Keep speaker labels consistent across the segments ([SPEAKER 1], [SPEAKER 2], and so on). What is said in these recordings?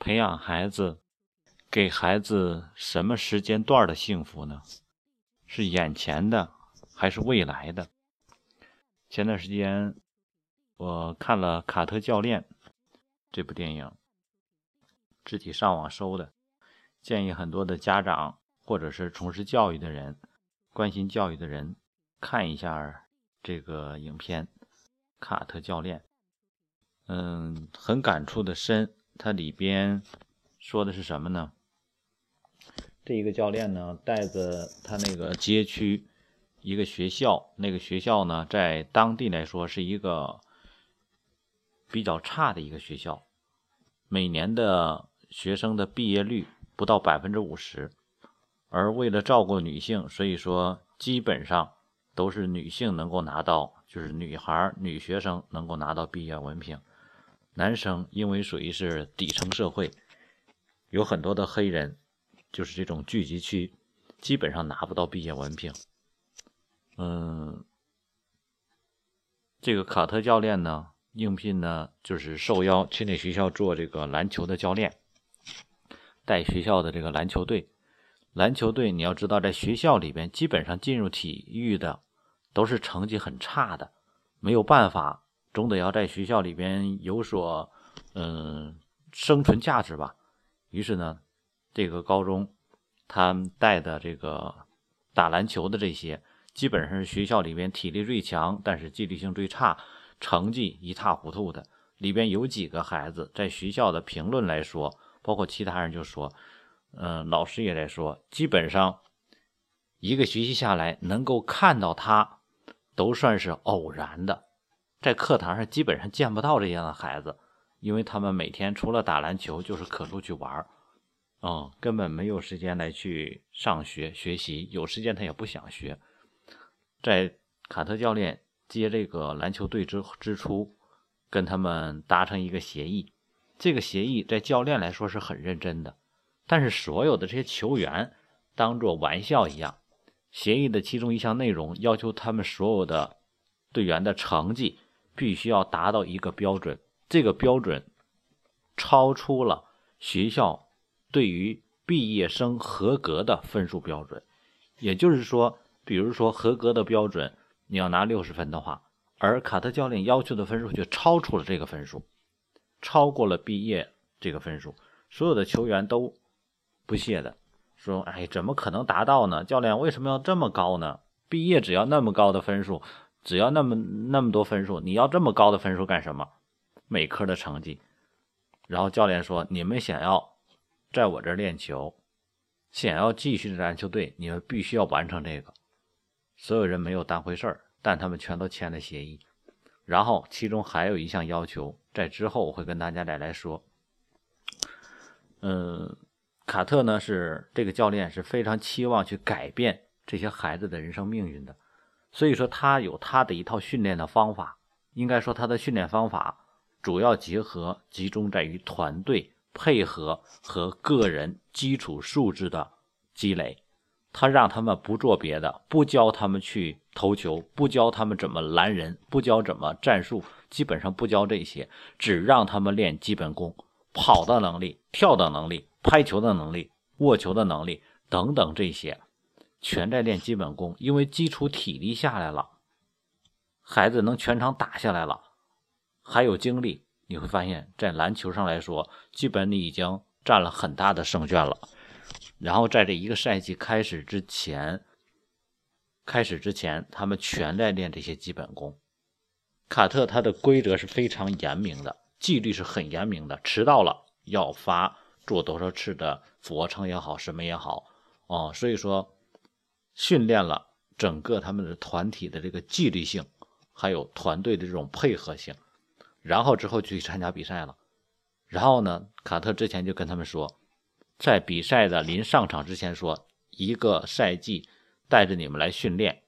[SPEAKER 1] 培养孩子，给孩子什么时间段的幸福呢？是眼前的，还是未来的？前段时间我看了《卡特教练》这部电影，自己上网搜的，建议很多的家长或者是从事教育的人、关心教育的人看一下这个影片《卡特教练》。嗯，很感触的深。它里边说的是什么呢？这一个教练呢，带着他那个街区一个学校，那个学校呢，在当地来说是一个比较差的一个学校，每年的学生的毕业率不到百分之五十，而为了照顾女性，所以说基本上都是女性能够拿到，就是女孩、女学生能够拿到毕业文凭。男生因为属于是底层社会，有很多的黑人，就是这种聚集区，基本上拿不到毕业文凭。嗯，这个卡特教练呢，应聘呢就是受邀去那学校做这个篮球的教练，带学校的这个篮球队。篮球队你要知道，在学校里边，基本上进入体育的都是成绩很差的，没有办法。总得要在学校里边有所，嗯，生存价值吧。于是呢，这个高中他带的这个打篮球的这些，基本上是学校里边体力最强，但是纪律性最差，成绩一塌糊涂的。里边有几个孩子，在学校的评论来说，包括其他人就说，嗯，老师也在说，基本上一个学期下来，能够看到他，都算是偶然的。在课堂上基本上见不到这样的孩子，因为他们每天除了打篮球就是可出去玩儿，嗯，根本没有时间来去上学学习，有时间他也不想学。在卡特教练接这个篮球队之之初，跟他们达成一个协议，这个协议在教练来说是很认真的，但是所有的这些球员当做玩笑一样。协议的其中一项内容要求他们所有的队员的成绩。必须要达到一个标准，这个标准超出了学校对于毕业生合格的分数标准。也就是说，比如说合格的标准你要拿六十分的话，而卡特教练要求的分数却超出了这个分数，超过了毕业这个分数。所有的球员都不屑的说：“哎，怎么可能达到呢？教练为什么要这么高呢？毕业只要那么高的分数。”只要那么那么多分数，你要这么高的分数干什么？每科的成绩。然后教练说：“你们想要在我这儿练球，想要继续在篮球队，你们必须要完成这个。”所有人没有当回事儿，但他们全都签了协议。然后其中还有一项要求，在之后我会跟大家再来说。嗯，卡特呢是这个教练是非常期望去改变这些孩子的人生命运的。所以说，他有他的一套训练的方法。应该说，他的训练方法主要结合集中在于团队配合和个人基础素质的积累。他让他们不做别的，不教他们去投球，不教他们怎么拦人，不教怎么战术，基本上不教这些，只让他们练基本功：跑的能力、跳的能力、拍球的能力、握球的能力等等这些。全在练基本功，因为基础体力下来了，孩子能全场打下来了，还有精力，你会发现在篮球上来说，基本你已经占了很大的胜券了。然后在这一个赛季开始之前，开始之前，他们全在练这些基本功。卡特他的规则是非常严明的，纪律是很严明的，迟到了要罚做多少次的俯卧撑也好，什么也好，哦，所以说。训练了整个他们的团体的这个纪律性，还有团队的这种配合性，然后之后就去参加比赛了。然后呢，卡特之前就跟他们说，在比赛的临上场之前说，一个赛季带着你们来训练，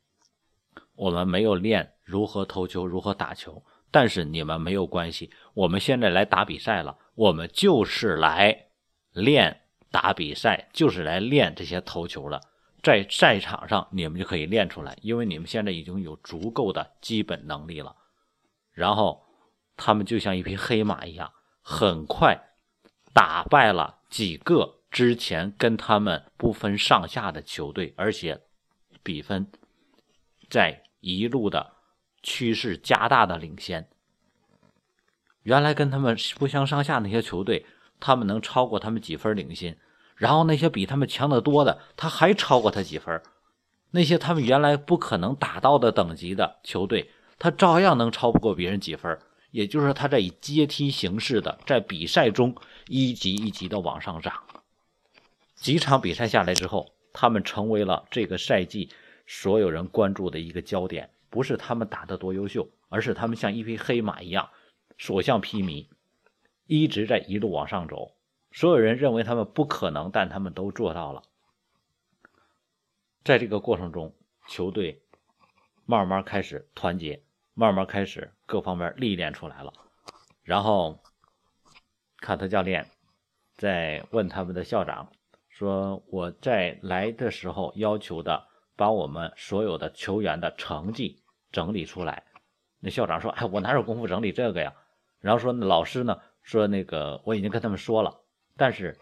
[SPEAKER 1] 我们没有练如何投球、如何打球，但是你们没有关系，我们现在来打比赛了，我们就是来练打比赛，就是来练这些投球的。在赛场上，你们就可以练出来，因为你们现在已经有足够的基本能力了。然后，他们就像一匹黑马一样，很快打败了几个之前跟他们不分上下的球队，而且比分在一路的趋势加大的领先。原来跟他们不相上下那些球队，他们能超过他们几分领先，然后那些比他们强得多的，他还超过他几分。那些他们原来不可能打到的等级的球队，他照样能超不过别人几分。也就是说，他在以阶梯形式的在比赛中一级一级的往上涨。几场比赛下来之后，他们成为了这个赛季所有人关注的一个焦点。不是他们打得多优秀，而是他们像一匹黑马一样，所向披靡，一直在一路往上走。所有人认为他们不可能，但他们都做到了。在这个过程中，球队慢慢开始团结。慢慢开始各方面历练出来了，然后卡特教练在问他们的校长说：“我在来的时候要求的，把我们所有的球员的成绩整理出来。”那校长说：“哎，我哪有功夫整理这个呀？”然后说：“老师呢？说那个我已经跟他们说了，但是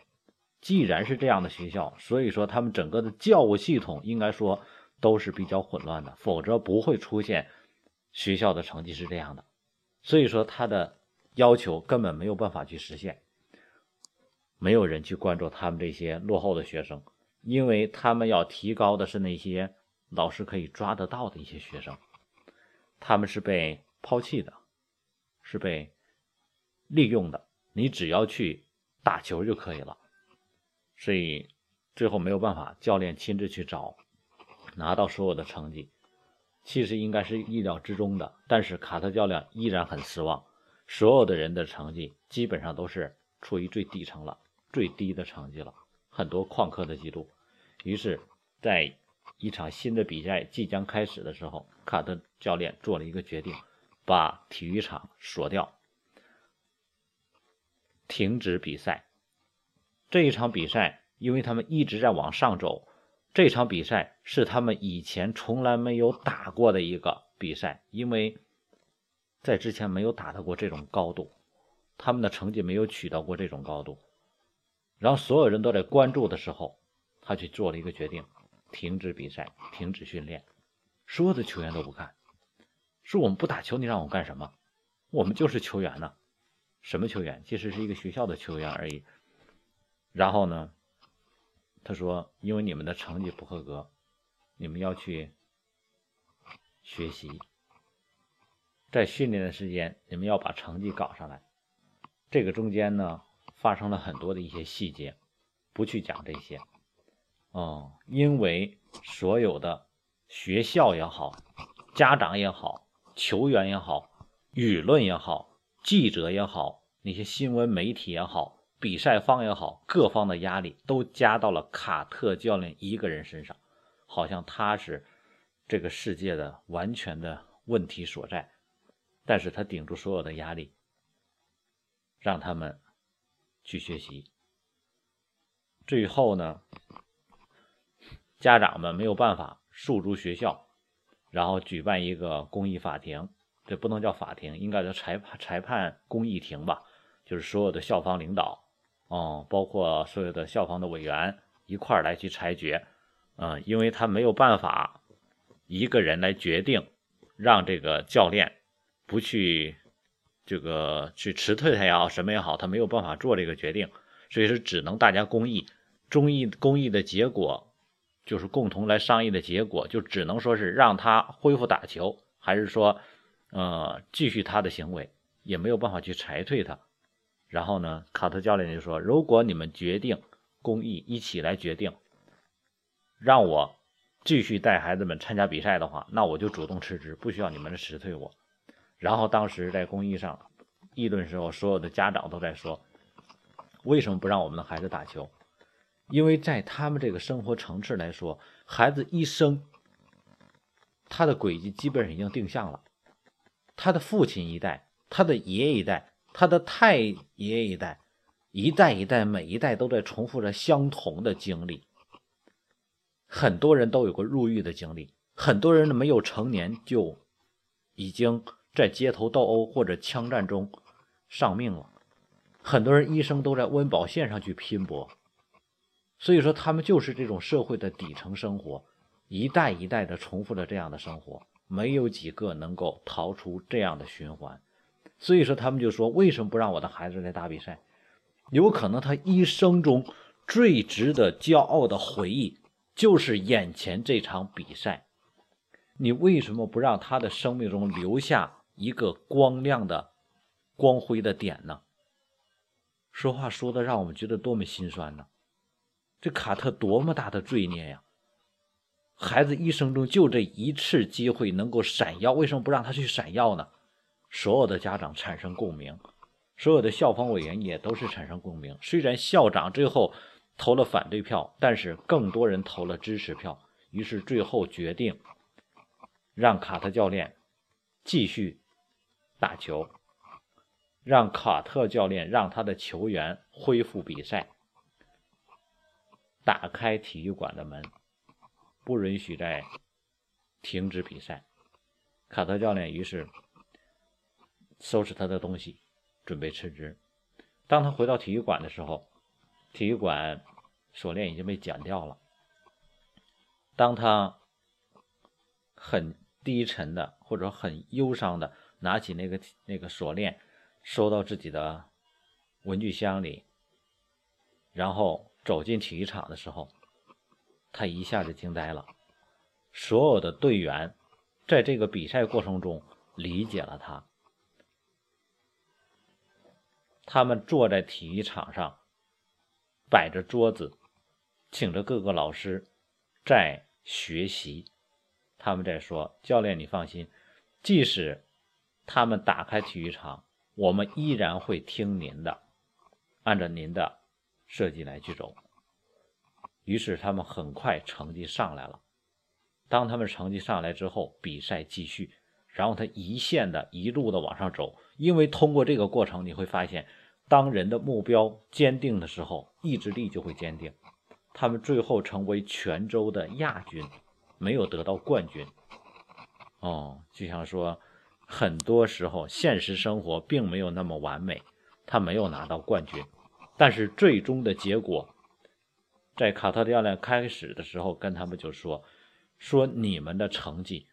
[SPEAKER 1] 既然是这样的学校，所以说他们整个的教务系统应该说都是比较混乱的，否则不会出现。”学校的成绩是这样的，所以说他的要求根本没有办法去实现。没有人去关注他们这些落后的学生，因为他们要提高的是那些老师可以抓得到的一些学生，他们是被抛弃的，是被利用的。你只要去打球就可以了，所以最后没有办法，教练亲自去找，拿到所有的成绩。其实应该是意料之中的，但是卡特教练依然很失望。所有的人的成绩基本上都是处于最底层了，最低的成绩了，很多旷课的记录。于是，在一场新的比赛即将开始的时候，卡特教练做了一个决定，把体育场锁掉，停止比赛。这一场比赛，因为他们一直在往上走。这场比赛是他们以前从来没有打过的一个比赛，因为在之前没有打到过这种高度，他们的成绩没有取到过这种高度。然后所有人都在关注的时候，他去做了一个决定，停止比赛，停止训练，所有的球员都不看，说我们不打球，你让我干什么？我们就是球员呢，什么球员？其实是一个学校的球员而已。然后呢？他说：“因为你们的成绩不合格，你们要去学习，在训练的时间，你们要把成绩搞上来。这个中间呢，发生了很多的一些细节，不去讲这些。哦，因为所有的学校也好，家长也好，球员也好，舆论也好，记者也好，那些新闻媒体也好。”比赛方也好，各方的压力都加到了卡特教练一个人身上，好像他是这个世界的完全的问题所在。但是他顶住所有的压力，让他们去学习。最后呢，家长们没有办法诉诸学校，然后举办一个公益法庭，这不能叫法庭，应该叫裁判裁判公益庭吧，就是所有的校方领导。嗯，包括所有的校方的委员一块儿来去裁决，嗯，因为他没有办法一个人来决定，让这个教练不去这个去辞退他也好，什么也好，他没有办法做这个决定，所以说只能大家公益，中议公益的结果就是共同来商议的结果，就只能说是让他恢复打球，还是说，呃，继续他的行为，也没有办法去裁退他。然后呢，卡特教练就说：“如果你们决定公益一起来决定，让我继续带孩子们参加比赛的话，那我就主动辞职，不需要你们辞退我。”然后当时在公益上议论时候，所有的家长都在说：“为什么不让我们的孩子打球？因为在他们这个生活层次来说，孩子一生他的轨迹基本上已经定向了，他的父亲一代，他的爷爷一代。”他的太爷爷一代，一代一代，每一代都在重复着相同的经历。很多人都有过入狱的经历，很多人呢没有成年就已经在街头斗殴或者枪战中丧命了。很多人一生都在温饱线上去拼搏，所以说他们就是这种社会的底层生活，一代一代的重复着这样的生活，没有几个能够逃出这样的循环。所以说他们就说，为什么不让我的孩子来打比赛？有可能他一生中最值得骄傲的回忆，就是眼前这场比赛。你为什么不让他的生命中留下一个光亮的、光辉的点呢？说话说的让我们觉得多么心酸呢！这卡特多么大的罪孽呀！孩子一生中就这一次机会能够闪耀，为什么不让他去闪耀呢？所有的家长产生共鸣，所有的校方委员也都是产生共鸣。虽然校长最后投了反对票，但是更多人投了支持票，于是最后决定。让卡特教练继续打球，让卡特教练让他的球员恢复比赛，打开体育馆的门，不允许再停止比赛。卡特教练于是收拾他的东西，准备辞职。当他回到体育馆的时候，体育馆锁链已经被剪掉了。当他很低沉的，或者很忧伤的，拿起那个那个锁链，收到自己的文具箱里，然后走进体育场的时候，他一下子惊呆了。所有的队员在这个比赛过程中理解了他，他们坐在体育场上，摆着桌子，请着各个老师在学习。他们在说：“教练，你放心，即使他们打开体育场，我们依然会听您的，按照您的设计来去走。”于是他们很快成绩上来了。当他们成绩上来之后，比赛继续，然后他一线的一路的往上走。因为通过这个过程，你会发现，当人的目标坚定的时候，意志力就会坚定。他们最后成为泉州的亚军。没有得到冠军，哦，就像说，很多时候现实生活并没有那么完美，他没有拿到冠军，但是最终的结果，在卡特教练开始的时候跟他们就说，说你们的成绩，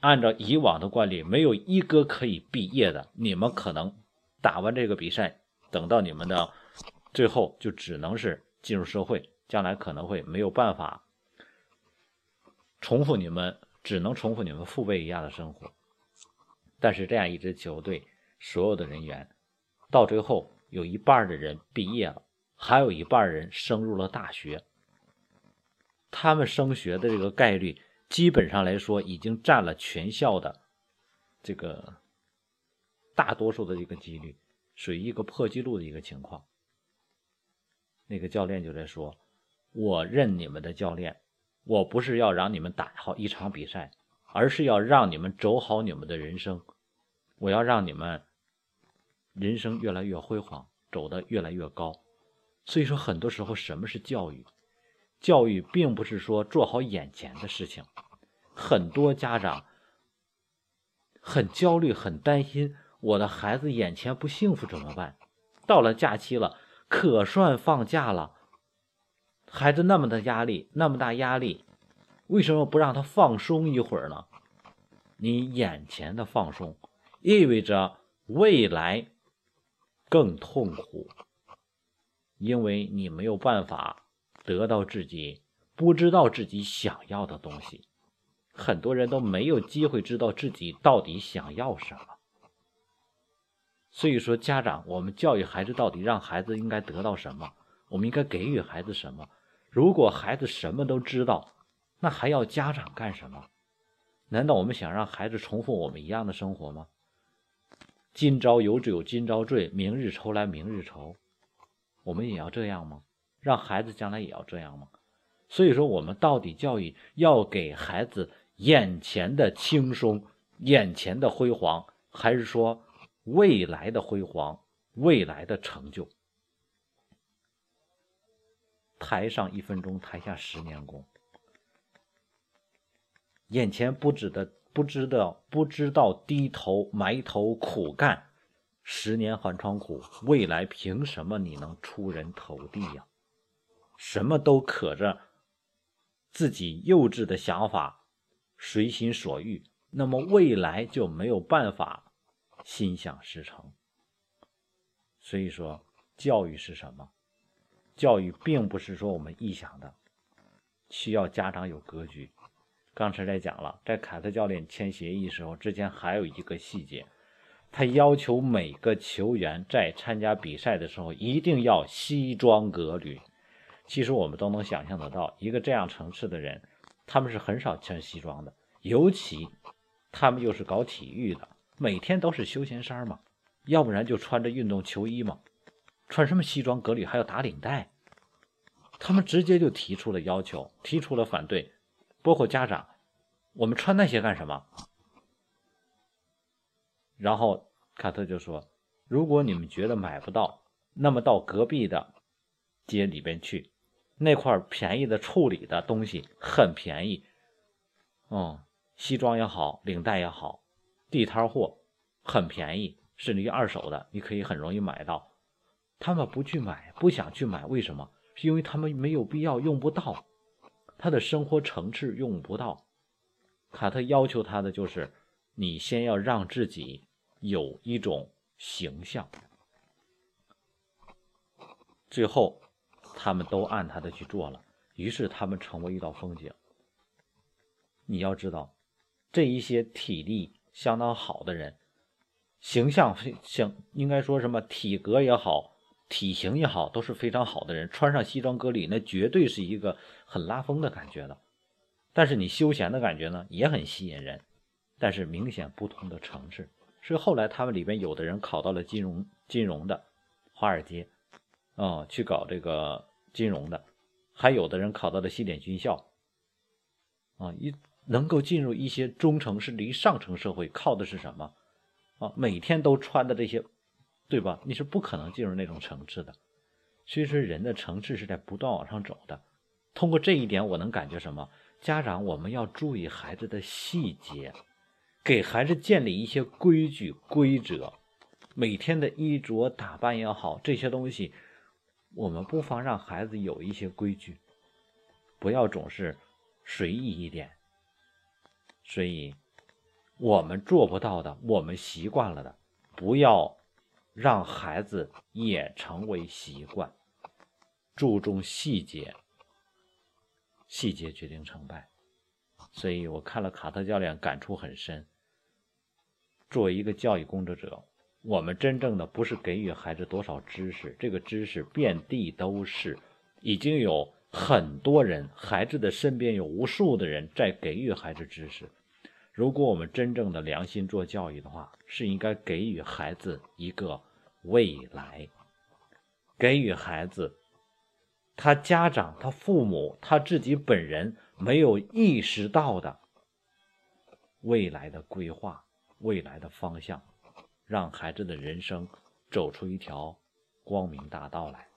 [SPEAKER 1] 按照以往的惯例，没有一个可以毕业的，你们可能打完这个比赛，等到你们的最后就只能是进入社会，将来可能会没有办法。重复你们只能重复你们父辈一样的生活，但是这样一支球队所有的人员，到最后有一半的人毕业了，还有一半人升入了大学。他们升学的这个概率，基本上来说已经占了全校的这个大多数的一个几率，属于一个破纪录的一个情况。那个教练就在说：“我认你们的教练。”我不是要让你们打好一场比赛，而是要让你们走好你们的人生。我要让你们人生越来越辉煌，走得越来越高。所以说，很多时候什么是教育？教育并不是说做好眼前的事情。很多家长很焦虑、很担心，我的孩子眼前不幸福怎么办？到了假期了，可算放假了。孩子那么的压力，那么大压力，为什么不让他放松一会儿呢？你眼前的放松，意味着未来更痛苦，因为你没有办法得到自己不知道自己想要的东西。很多人都没有机会知道自己到底想要什么。所以说，家长，我们教育孩子到底让孩子应该得到什么？我们应该给予孩子什么？如果孩子什么都知道，那还要家长干什么？难道我们想让孩子重复我们一样的生活吗？今朝有酒今朝醉，明日愁来明日愁。我们也要这样吗？让孩子将来也要这样吗？所以说，我们到底教育要给孩子眼前的轻松、眼前的辉煌，还是说未来的辉煌、未来的成就？台上一分钟，台下十年功。眼前不知的不知道不知道低头埋头苦干，十年寒窗苦，未来凭什么你能出人头地呀？什么都可着自己幼稚的想法，随心所欲，那么未来就没有办法心想事成。所以说，教育是什么？教育并不是说我们臆想的，需要家长有格局。刚才在讲了，在凯特教练签协议时候，之前还有一个细节。他要求每个球员在参加比赛的时候一定要西装革履。其实我们都能想象得到，一个这样层次的人，他们是很少穿西装的。尤其他们又是搞体育的，每天都是休闲衫嘛，要不然就穿着运动球衣嘛，穿什么西装革履还要打领带？他们直接就提出了要求，提出了反对，包括家长，我们穿那些干什么？然后卡特就说：“如果你们觉得买不到，那么到隔壁的街里边去，那块便宜的处理的东西很便宜。嗯，西装也好，领带也好，地摊货很便宜，甚至于二手的，你可以很容易买到。他们不去买，不想去买，为什么？是因为他们没有必要，用不到，他的生活层次用不到。卡特要求他的就是，你先要让自己。”有一种形象，最后他们都按他的去做了，于是他们成为一道风景。你要知道，这一些体力相当好的人，形象像应该说什么体格也好，体型也好，都是非常好的人，穿上西装革履，那绝对是一个很拉风的感觉的。但是你休闲的感觉呢，也很吸引人，但是明显不同的层次。是后来他们里边有的人考到了金融金融的华尔街，啊，去搞这个金融的，还有的人考到了西点军校，啊，一能够进入一些中层甚至于上层社会，靠的是什么？啊，每天都穿的这些，对吧？你是不可能进入那种层次的。所以说，人的层次是在不断往上走的。通过这一点，我能感觉什么？家长我们要注意孩子的细节。给孩子建立一些规矩规则，每天的衣着打扮也好，这些东西，我们不妨让孩子有一些规矩，不要总是随意一点。所以，我们做不到的，我们习惯了的，不要让孩子也成为习惯。注重细节，细节决定成败。所以我看了卡特教练，感触很深。作为一个教育工作者，我们真正的不是给予孩子多少知识，这个知识遍地都是，已经有很多人，孩子的身边有无数的人在给予孩子知识。如果我们真正的良心做教育的话，是应该给予孩子一个未来，给予孩子他家长、他父母、他自己本人没有意识到的未来的规划。未来的方向，让孩子的人生走出一条光明大道来。